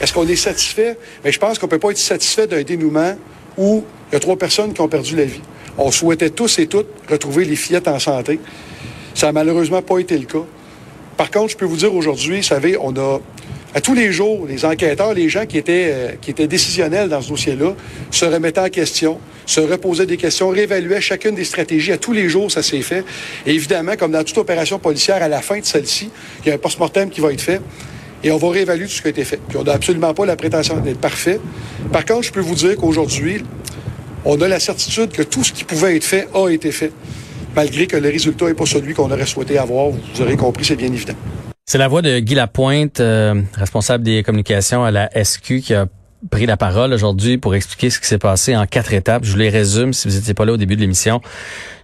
Est-ce qu'on est satisfait? Mais je pense qu'on peut pas être satisfait d'un dénouement où il y a trois personnes qui ont perdu la vie. On souhaitait tous et toutes retrouver les fillettes en santé. Ça n'a malheureusement pas été le cas. Par contre, je peux vous dire aujourd'hui, vous savez, on a à tous les jours, les enquêteurs, les gens qui étaient, euh, qui étaient décisionnels dans ce dossier-là, se remettaient en question, se reposaient des questions, réévaluaient chacune des stratégies. À tous les jours, ça s'est fait. Et évidemment, comme dans toute opération policière, à la fin de celle-ci, il y a un post-mortem qui va être fait et on va réévaluer tout ce qui a été fait. Puis on n'a absolument pas la prétention d'être parfait. Par contre, je peux vous dire qu'aujourd'hui, on a la certitude que tout ce qui pouvait être fait a été fait, malgré que le résultat n'est pas celui qu'on aurait souhaité avoir. Vous aurez compris, c'est bien évident. C'est la voix de Guy Lapointe, euh, responsable des communications à la SQ, qui a pris la parole aujourd'hui pour expliquer ce qui s'est passé en quatre étapes. Je vous les résume si vous n'étiez pas là au début de l'émission.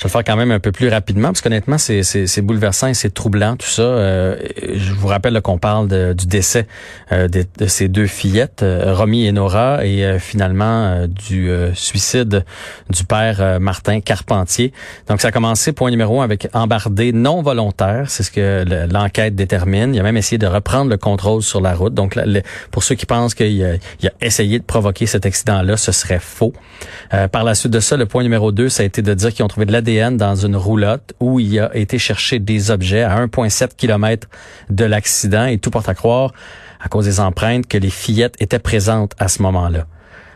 Je vais le faire quand même un peu plus rapidement parce qu'honnêtement, c'est, c'est, bouleversant et c'est troublant tout ça. Euh, je vous rappelle qu'on parle du décès euh, de, ces deux fillettes, euh, Romy et Nora, et finalement du suicide du père Martin Carpentier. Donc ça a commencé, point numéro un, avec embardé non volontaire. C'est ce que l'enquête détermine. Il a même essayé de reprendre le contrôle sur la route. Donc pour ceux qui pensent qu'il a, il a essayé de provoquer cet accident-là, ce serait faux. par la suite de ça, le point numéro deux, ça a été de dire qu'ils ont trouvé de l'ADN dans une roulotte où il a été chercher des objets à 1,7 km de l'accident et tout porte à croire, à cause des empreintes, que les fillettes étaient présentes à ce moment-là.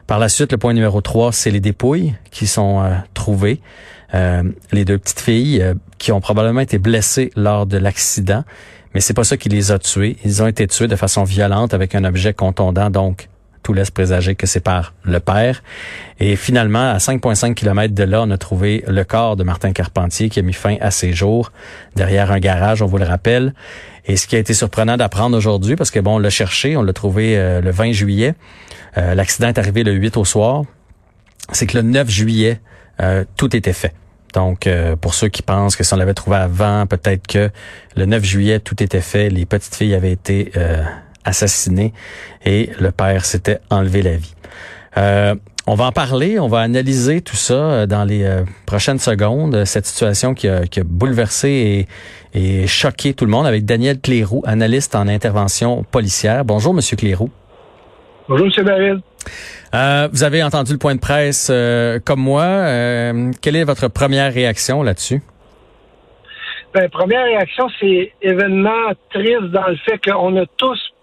Par la suite, le point numéro 3, c'est les dépouilles qui sont euh, trouvées. Euh, les deux petites filles euh, qui ont probablement été blessées lors de l'accident, mais c'est pas ça qui les a tuées. Ils ont été tués de façon violente avec un objet contondant, donc tout laisse présager que c'est par le père. Et finalement, à 5,5 km de là, on a trouvé le corps de Martin Carpentier qui a mis fin à ses jours derrière un garage, on vous le rappelle. Et ce qui a été surprenant d'apprendre aujourd'hui, parce que bon, on l'a cherché, on l'a trouvé euh, le 20 juillet. Euh, l'accident est arrivé le 8 au soir. C'est que le 9 juillet, euh, tout était fait. Donc, pour ceux qui pensent que si on l'avait trouvé avant, peut-être que le 9 juillet, tout était fait, les petites filles avaient été assassiné et le père s'était enlevé la vie. Euh, on va en parler, on va analyser tout ça euh, dans les euh, prochaines secondes, cette situation qui a, qui a bouleversé et, et, choqué tout le monde avec Daniel Cléroux, analyste en intervention policière. Bonjour, Monsieur Cléroux. Bonjour, Monsieur David. Euh, vous avez entendu le point de presse comme moi. quelle est votre première réaction là-dessus? Ben, première réaction, c'est événement triste dans le fait qu'on a tous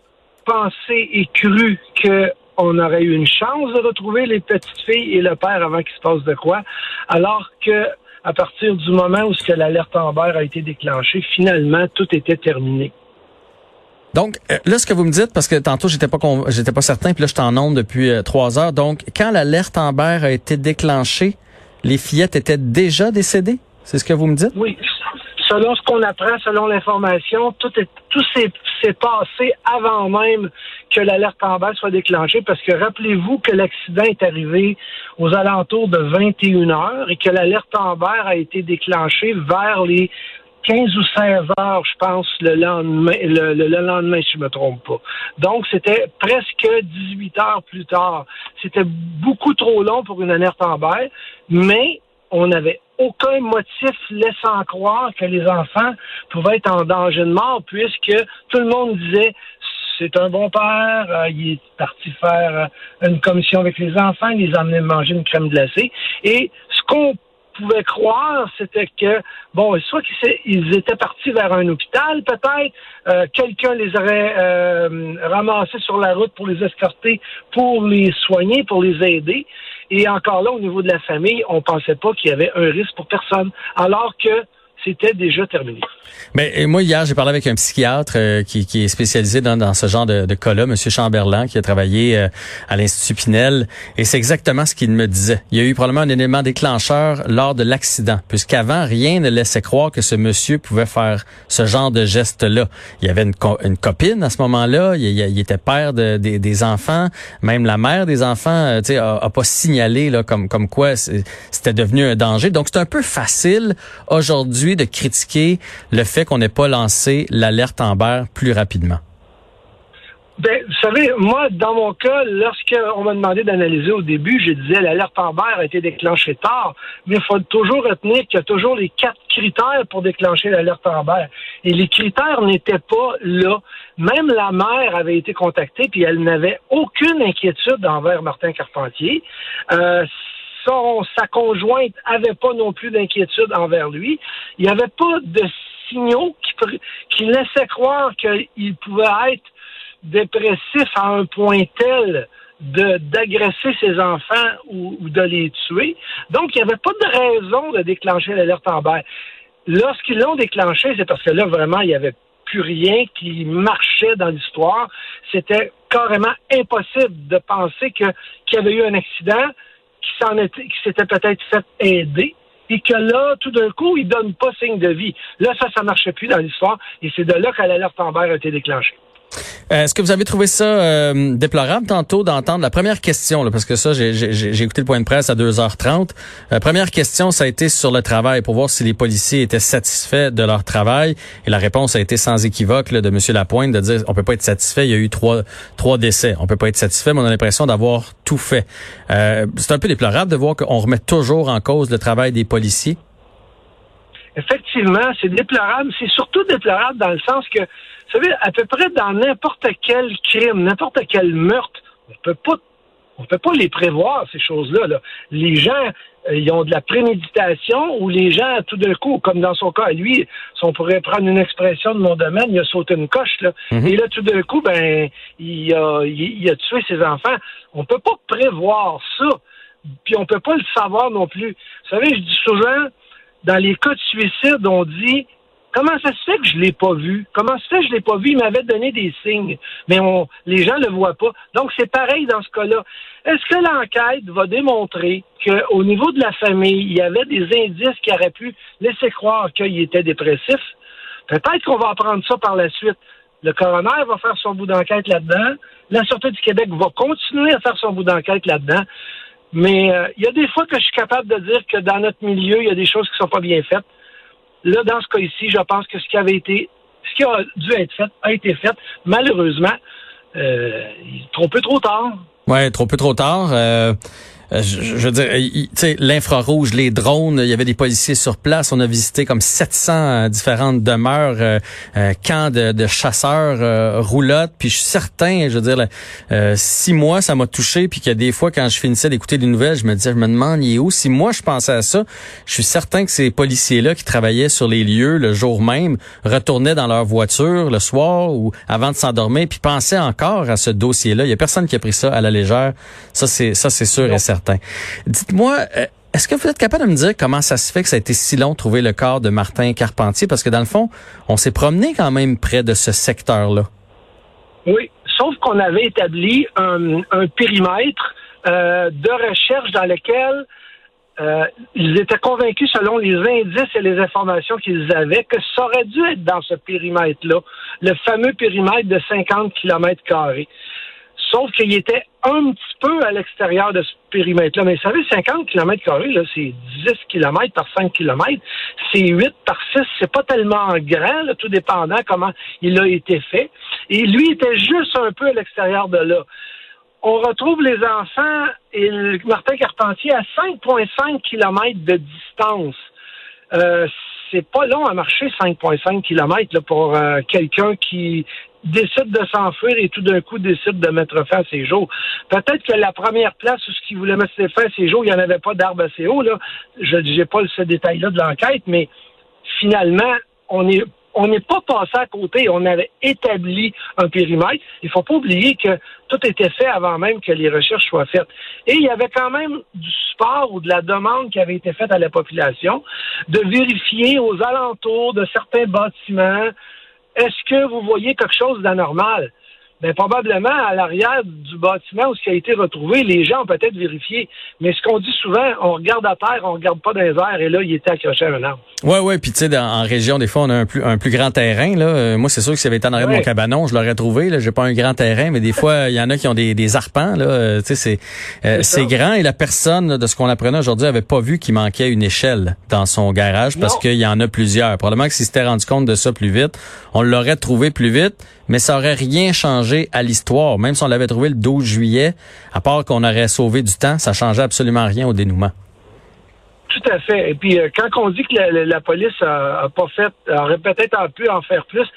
pensé et cru qu'on aurait eu une chance de retrouver les petites filles et le père avant qu'il se passe de quoi, alors que à partir du moment où ce l'alerte Amber a été déclenchée, finalement tout était terminé. Donc euh, là, ce que vous me dites, parce que tantôt j'étais pas j'étais pas certain, puis là je t'en onde depuis euh, trois heures. Donc quand l'alerte Amber a été déclenchée, les fillettes étaient déjà décédées? C'est ce que vous me dites? Oui, selon ce qu'on apprend, selon l'information, tout est tout s'est passé avant même que l'alerte en bas soit déclenchée, parce que rappelez-vous que l'accident est arrivé aux alentours de 21 heures et que l'alerte Amber a été déclenchée vers les 15 ou 16 heures, je pense, le lendemain, le, lendemain, si je me trompe pas. Donc, c'était presque 18 heures plus tard. C'était beaucoup trop long pour une alerte Amber, mais on n'avait aucun motif laissant croire que les enfants pouvaient être en danger de mort, puisque tout le monde disait c'est un bon père, euh, il est parti faire euh, une commission avec les enfants, il les a amenés manger une crème glacée. Et ce qu'on pouvait croire, c'était que, bon, soit qu'ils étaient partis vers un hôpital, peut-être, euh, quelqu'un les aurait ramassés sur la route pour les escorter, pour les soigner, pour les aider. Et encore là, au niveau de la famille, on pensait pas qu'il y avait un risque pour personne. Alors que c'était déjà terminé. Mais moi hier, j'ai parlé avec un psychiatre euh, qui, qui, est spécialisé dans, dans ce genre de, de cas-là, M. Chamberlain, qui a travaillé euh, à l'Institut Pinel, et c'est exactement ce qu'il me disait. Il y a eu probablement un élément déclencheur lors de l'accident, puisqu'avant rien ne laissait croire que ce monsieur pouvait faire ce genre de geste-là. Il y avait une, une copine à ce moment-là, il, il, était père de, des enfants, même la mère des enfants, euh, tu a, a, pas signalé là comme comme quoi c'était devenu un danger. Donc c'est un peu facile aujourd'hui de critiquer le fait qu'on n'ait pas lancé l'alerte Amber plus rapidement? Ben, vous savez, moi, dans mon cas, lorsqu'on m'a demandé d'analyser au début, je disais l'alerte Amber a été déclenchée tard, mais il faut toujours retenir qu'il y a toujours les quatre critères pour déclencher l'alerte Amber. Et les critères n'étaient pas là. Même la mère avait été contactée, puis elle n'avait aucune inquiétude envers Martin Carpentier. Euh, sa conjointe avait pas non plus d'inquiétude envers lui. Il n'y avait pas de signaux qui, laissaient croire qu'il pouvait être dépressif à un point tel de d'agresser ses enfants ou, de les tuer. Donc, il n'y avait pas de raison de déclencher l'alerte en Amber. Lorsqu'ils l'ont déclenché, c'est parce que là, vraiment, il n'y avait plus rien qui marchait dans l'histoire. C'était carrément impossible de penser qu'il y avait eu un accident, qui s'en était, qui s'était peut-être fait aider et que là, tout d'un coup, il donne pas signe de vie. Là, ça, ça marchait plus dans l'histoire, et c'est de là que l'alerte Amber a été déclenchée. Euh, est-ce que vous avez trouvé ça euh, déplorable tantôt d'entendre la première question, parce que ça, j'ai écouté le point de presse à 2h30. La première question, ça a été sur le travail, pour voir si les policiers étaient satisfaits de leur travail. Et la réponse a été sans équivoque là, de M. Lapointe de dire on peut pas être satisfait, il y a eu trois, trois décès. On peut pas être satisfait, mais on a l'impression d'avoir tout fait. Euh, C'est un peu déplorable de voir qu'on remet toujours en cause le travail des policiers. Effectivement, c'est déplorable. C'est surtout déplorable dans le sens que vous savez, à peu près dans n'importe quel crime, n'importe quel meurtre, on peut pas on peut pas les prévoir, ces choses-là. Les gens, euh, ils ont de la préméditation ou les gens, tout d'un coup, comme dans son cas, lui, si on pourrait prendre une expression de mon domaine, il a sauté une coche, là. Mhm. Et là, tout d'un coup, ben, il a, il, a tué ses enfants. On peut pas prévoir ça. Puis on peut pas le savoir non plus. Vous savez, je dis souvent, dans les cas de suicide, on dit Comment ça se fait que je l'ai pas vu? Comment ça se fait que je l'ai pas vu? Il m'avait donné des signes, mais on, les gens le voient pas. Donc, c'est pareil dans ce cas-là. Est-ce que l'enquête va démontrer qu'au niveau de la famille, il y avait des indices qui auraient pu laisser croire qu'il était dépressif? Peut-être qu'on va apprendre ça par la suite. Le coroner va faire son bout d'enquête là-dedans. La Sûreté du Québec va continuer à faire son bout d'enquête là-dedans. Mais euh, il y a des fois que je suis capable de dire que dans notre milieu, il y a des choses qui sont pas bien faites. Là, dans ce cas ici, je pense que ce qui avait été, ce qui a dû être fait, a été fait. Malheureusement, euh, trop peu trop tard. Ouais, trop peu trop tard. Euh, je, je, veux dire, tu sais, l'infrarouge, les drones, il y avait des policiers sur place. On a visité comme 700 euh, différentes demeures, euh, camps de, de chasseurs, roulottes. Puis je suis certain, je veux dire, si moi ça m'a touché, puis a des fois quand je finissais d'écouter des nouvelles, je me disais, je me demande, il est où? Si moi je pensais à ça, je suis certain que ces policiers-là qui travaillaient sur les lieux le jour même retournaient dans leur voiture le soir ou avant de s'endormir, puis pensaient encore à ce dossier-là. Il y a personne qui a pris ça à la légère. Ça c'est ça c'est sûr et certain. Dites-moi, euh, est-ce que vous êtes capable de me dire comment ça se fait que ça a été si long de trouver le corps de Martin Carpentier? Parce que dans le fond, on s'est promené quand même près de ce secteur-là. Oui, sauf qu'on avait établi un, périmètre euh, de recherche dans lequel euh, ils étaient convaincus, selon les indices et les informations qu'ils avaient, que ça aurait dû être dans ce périmètre-là, le fameux périmètre de 50 km carrés. Sauf qu'il était un petit peu à l'extérieur de ce périmètre-là. Mais vous savez, 50 km là, c'est 10 km par 5 km. C'est 8 par 6. C'est pas tellement grand, tout dépendant comment il a été fait. Et lui était juste un peu à l'extérieur de là. On retrouve les enfants et Martin Carpentier à 5,5 km de distance. Euh, c'est pas long à marcher 5,5 km pour euh, quelqu'un qui décide de s'enfuir et tout d'un coup décide de mettre fin à ses jours. Peut-être que la première place où ce qu'il voulait mettre fin à ses jours, il n'y en avait pas d'arbre assez haut. Là. Je n'ai pas ce détail-là de l'enquête, mais finalement, on est on n'est pas passé à côté. On avait établi un périmètre. Il faut pas oublier que tout était fait avant même que les recherches soient faites. Et il y avait quand même du support ou de la demande qui avait été faite à la population de vérifier aux alentours de certains bâtiments est-ce que vous voyez quelque chose d'anormal? Ben, probablement à l'arrière du bâtiment où ce qui a été retrouvé, les gens ont peut-être vérifié. Mais ce qu'on dit souvent, on regarde à terre, on regarde pas dans les airs, et là, il était accroché à un arbre. Ouais, ouais, puis tu sais, en région, des fois, on a un plus, un plus grand terrain. Là. Euh, moi, c'est sûr que si avait été en arrière de mon cabanon, je l'aurais trouvé. Là, j'ai pas un grand terrain, mais des fois, il y en a qui ont des, des arpents. Là, euh, tu sais, c'est, euh, c'est grand et la personne, de ce qu'on apprenait aujourd'hui, avait pas vu qu'il manquait une échelle dans son garage parce qu'il y en a plusieurs. Probablement que s'il s'était rendu compte de ça plus vite, on l'aurait trouvé plus vite, mais ça aurait rien changé à l'histoire. Même si on l'avait trouvé le 12 juillet, à part qu'on aurait sauvé du temps, ça changeait absolument rien au dénouement. Tout à fait. Et puis, euh, quand on dit que la, police a, pas fait, aurait peut-être pu en faire plus,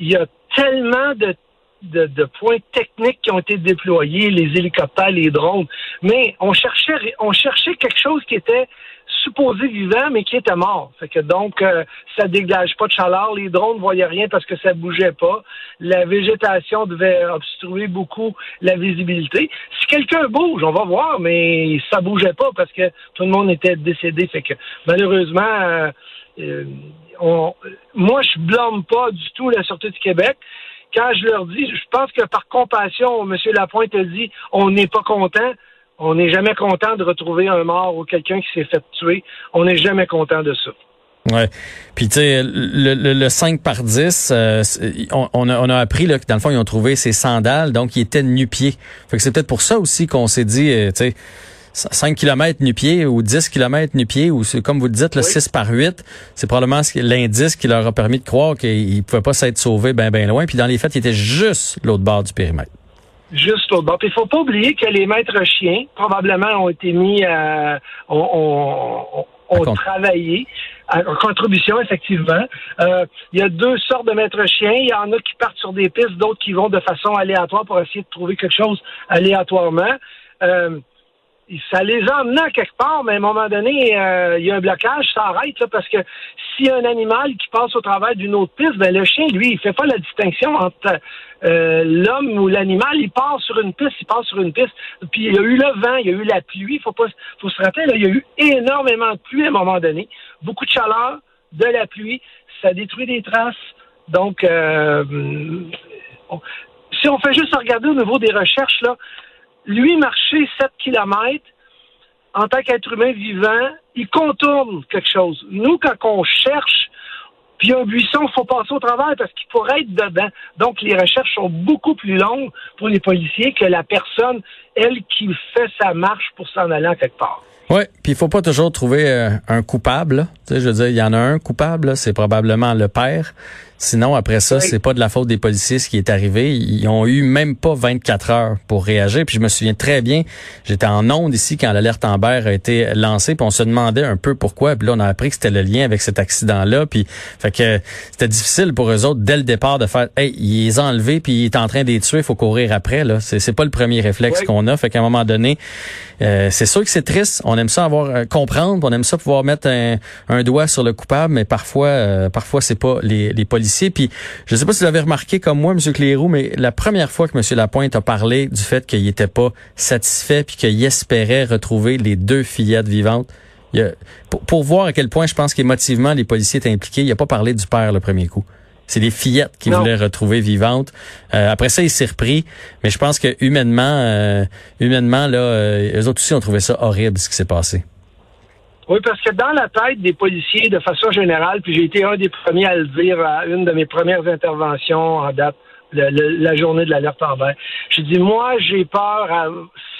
il y a tellement de, de, points techniques qui ont été déployés, les hélicoptères, les drones, mais on cherchait, on cherchait quelque chose qui était supposé vivant, mais qui était mort. Fait que donc, euh, ça dégage pas de chaleur. Les drones ne voyaient rien parce que ça bougeait pas. La végétation devait obstruer beaucoup la visibilité. Si quelqu'un bouge, on va voir, mais ça bougeait pas parce que tout le monde était décédé. Fait que malheureusement, euh, euh, on, moi, je blâme pas du tout la Sûreté du Québec quand je leur dis, je pense que par compassion, M. Lapointe a dit, on n'est pas content. On n'est jamais content de retrouver un mort ou quelqu'un qui s'est fait tuer. On n'est jamais content de ça. Ouais. Puis tu sais le, le, 5 par 10 euh, on, a, on a appris là que dans le fond ils ont trouvé ses sandales donc il était nu-pied. Fait que c'est peut-être pour ça aussi qu'on s'est dit euh, tu sais 5 km nu-pied ou 10 km nu-pied ou comme vous le dites le 6 par 8, c'est probablement l'indice qui leur a permis de croire qu'ils pouvaient pas s'être sauvés bien ben loin puis dans les faits, ils étaient juste l'autre bord du périmètre juste au bord. Il faut pas oublier que les maîtres chiens, probablement, ont été mis à... ont, travaillé en contribution, effectivement. Euh, il y a deux sortes de maîtres chiens. Il y en a qui partent sur des pistes, d'autres qui vont de façon aléatoire pour essayer de trouver quelque chose aléatoirement. Euh, ça les emmène quelque part, mais à un moment donné, euh, il y a un blocage, ça arrête, parce que s'il y a un animal qui passe au travers d'une autre piste, ben le chien, lui, il fait pas la distinction entre euh, l'homme ou l'animal, il part sur une piste, il passe sur une piste. Puis il y a eu le vent, il y a eu la pluie, faut pas faut se rappeler, il y a eu énormément de pluie à un moment donné, beaucoup de chaleur, de la pluie, ça détruit des traces. Donc euh, si on fait juste regarder au niveau des recherches, là, lui, marcher 7 kilomètres, en tant qu'être humain vivant, il contourne quelque chose. Nous, quand on cherche, puis un buisson, il faut passer au travers parce qu'il pourrait être dedans. Donc, les recherches sont beaucoup plus longues pour les policiers que la personne, elle, qui fait sa marche pour s'en aller quelque part. Oui, puis il faut pas toujours trouver euh, un coupable. Je veux dire, il y en a un coupable, c'est probablement le père. Sinon, après ça, c'est pas de la faute des policiers ce qui est arrivé. Ils ont eu même pas 24 heures pour réagir. Puis je me souviens très bien, j'étais en onde ici quand l'alerte Amber a été lancée, puis on se demandait un peu pourquoi. Puis là, on a appris que c'était le lien avec cet accident-là. Puis fait que c'était difficile pour eux autres dès le départ de faire, hey, il les a enlevés, puis il est en train d'être tuer, il faut courir après. Là, c'est, c'est pas le premier réflexe qu'on a. Fait qu'à un moment donné, euh, c'est sûr que c'est triste. On aime ça avoir euh, comprendre, on aime ça pouvoir mettre un, doigt sur le coupable, mais parfois, euh, parfois c'est pas les, les policiers puis je ne sais pas si vous avez remarqué comme moi, M. Clérou, mais la première fois que M. Lapointe a parlé du fait qu'il n'était pas satisfait puis qu'il espérait retrouver les deux fillettes vivantes, pour, voir à quel point je pense qu'émotivement les policiers étaient impliqués, il n'a pas parlé du père le premier coup. C'est les fillettes qu'il voulait retrouver vivantes. Euh, après ça, il s'est repris, mais je pense que humainement, euh, humainement là, euh, eux autres aussi ont trouvé ça horrible ce qui s'est passé. Oui, parce que dans la tête des policiers, de façon générale, puis j'ai été un des premiers à le dire à une de mes premières interventions en date, la journée de l'alerte en vert. J'ai dit, moi, j'ai peur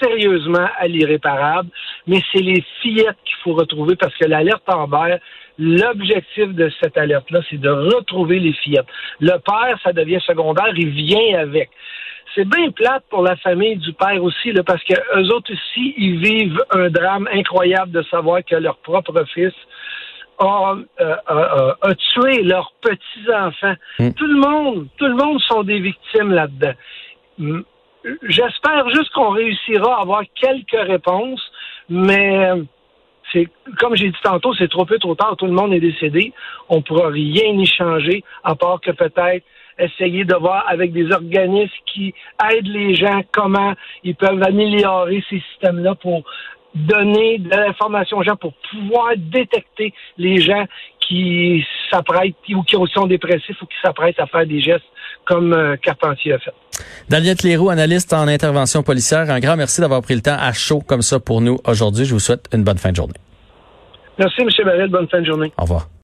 sérieusement à l'irréparable, mais c'est les fillettes qu'il faut retrouver parce que l'alerte en vert, l'objectif de cette alerte-là, c'est de retrouver les fillettes. Le père, ça devient secondaire, il vient avec c'est bien plate pour la famille du père aussi, là, parce que eux autres aussi, ils vivent un drame incroyable de savoir que leur propre fils a, euh, tué leurs petits-enfants. Hmm. Tout le monde, tout le monde sont des victimes là-dedans. Hmm. J'espère juste qu'on réussira à avoir quelques réponses, mais c'est comme j'ai dit tantôt, c'est trop peu trop tard, tout le monde est décédé. On ne pourra rien y changer, à part que peut-être essayer de voir avec des organismes qui aident les gens comment ils peuvent améliorer ces systèmes-là pour donner de l'information aux gens pour pouvoir détecter les gens qui s'apprêtent ou qui sont dépressifs ou qui s'apprêtent à faire des gestes comme euh, Carpentier a fait. Daniette Leroux, analyste en intervention policière, un grand merci d'avoir pris le temps à chaud comme ça pour nous aujourd'hui. Je vous souhaite une bonne fin de journée. Merci, M. Barrel. Bonne fin de journée. Au revoir.